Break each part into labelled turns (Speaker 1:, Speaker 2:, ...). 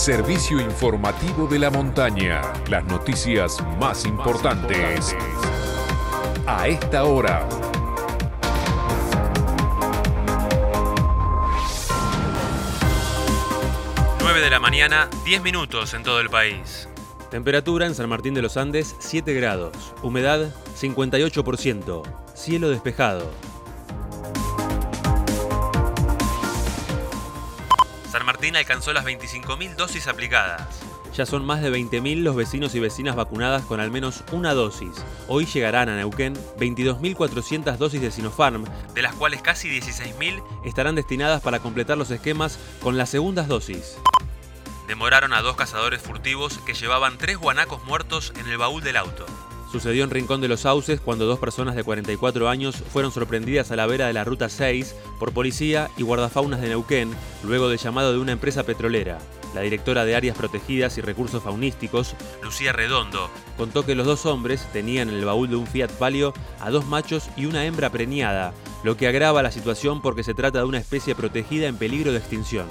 Speaker 1: servicio informativo de la montaña. Las noticias más importantes a esta hora.
Speaker 2: 9 de la mañana, 10 minutos en todo el país. Temperatura en San Martín de los Andes 7 grados, humedad 58%, cielo despejado. San Martín alcanzó las 25.000 dosis aplicadas. Ya son más de 20.000 los vecinos y vecinas vacunadas con al menos una dosis. Hoy llegarán a Neuquén 22.400 dosis de Sinopharm, de las cuales casi 16.000 estarán destinadas para completar los esquemas con las segundas dosis. Demoraron a dos cazadores furtivos que llevaban tres guanacos muertos en el baúl del auto. Sucedió en Rincón de los Sauces cuando dos personas de 44 años fueron sorprendidas a la vera de la Ruta 6 por policía y guardafaunas de Neuquén luego del llamado de una empresa petrolera. La directora de Áreas Protegidas y Recursos Faunísticos, Lucía Redondo, contó que los dos hombres tenían en el baúl de un Fiat Palio a dos machos y una hembra preñada, lo que agrava la situación porque se trata de una especie protegida en peligro de extinción.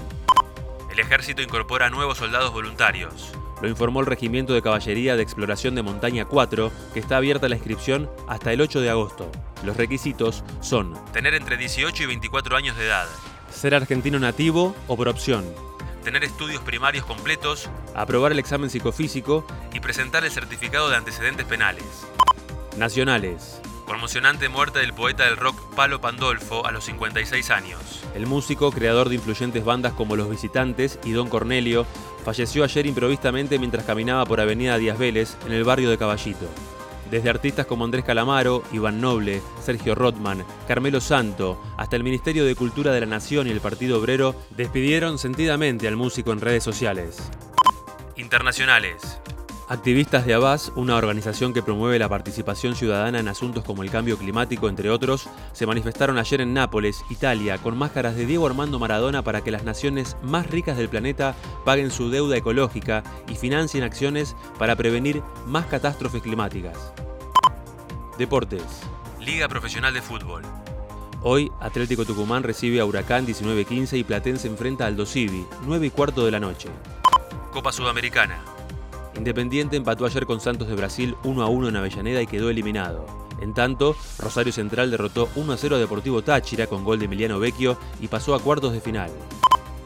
Speaker 2: El ejército incorpora nuevos soldados voluntarios. Lo informó el Regimiento de Caballería de Exploración de Montaña 4, que está abierta la inscripción hasta el 8 de agosto. Los requisitos son tener entre 18 y 24 años de edad, ser argentino nativo o por opción, tener estudios primarios completos, aprobar el examen psicofísico y presentar el certificado de antecedentes penales. Nacionales. Conmocionante muerte del poeta del rock Palo Pandolfo a los 56 años. El músico, creador de influyentes bandas como Los Visitantes y Don Cornelio, falleció ayer improvisamente mientras caminaba por Avenida Díaz Vélez, en el barrio de Caballito. Desde artistas como Andrés Calamaro, Iván Noble, Sergio Rotman, Carmelo Santo, hasta el Ministerio de Cultura de la Nación y el Partido Obrero despidieron sentidamente al músico en redes sociales. Internacionales. Activistas de Abbas, una organización que promueve la participación ciudadana en asuntos como el cambio climático, entre otros, se manifestaron ayer en Nápoles, Italia, con máscaras de Diego Armando Maradona para que las naciones más ricas del planeta paguen su deuda ecológica y financien acciones para prevenir más catástrofes climáticas. Deportes. Liga Profesional de Fútbol. Hoy, Atlético Tucumán recibe a Huracán 19-15 y Platense enfrenta al Dosivi, 9 y cuarto de la noche. Copa Sudamericana. Independiente empató ayer con Santos de Brasil 1 a 1 en Avellaneda y quedó eliminado. En tanto, Rosario Central derrotó 1 a 0 a Deportivo Táchira con gol de Emiliano Vecchio y pasó a cuartos de final.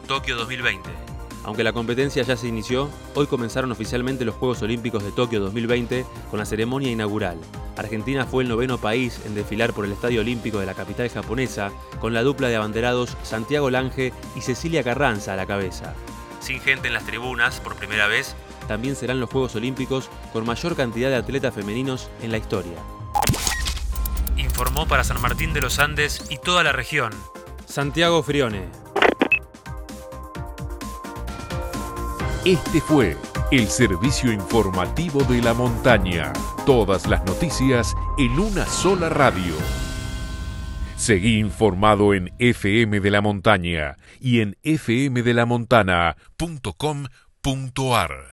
Speaker 2: Tokio 2020. Aunque la competencia ya se inició, hoy comenzaron oficialmente los Juegos Olímpicos de Tokio 2020 con la ceremonia inaugural. Argentina fue el noveno país en desfilar por el Estadio Olímpico de la capital japonesa, con la dupla de abanderados Santiago Lange y Cecilia Carranza a la cabeza. Sin gente en las tribunas, por primera vez, también serán los Juegos Olímpicos con mayor cantidad de atletas femeninos en la historia. Informó para San Martín de los Andes y toda la región. Santiago Frione.
Speaker 1: Este fue el servicio informativo de la montaña. Todas las noticias en una sola radio. Seguí informado en FM de la Montaña y en fmdelamontana.com.ar.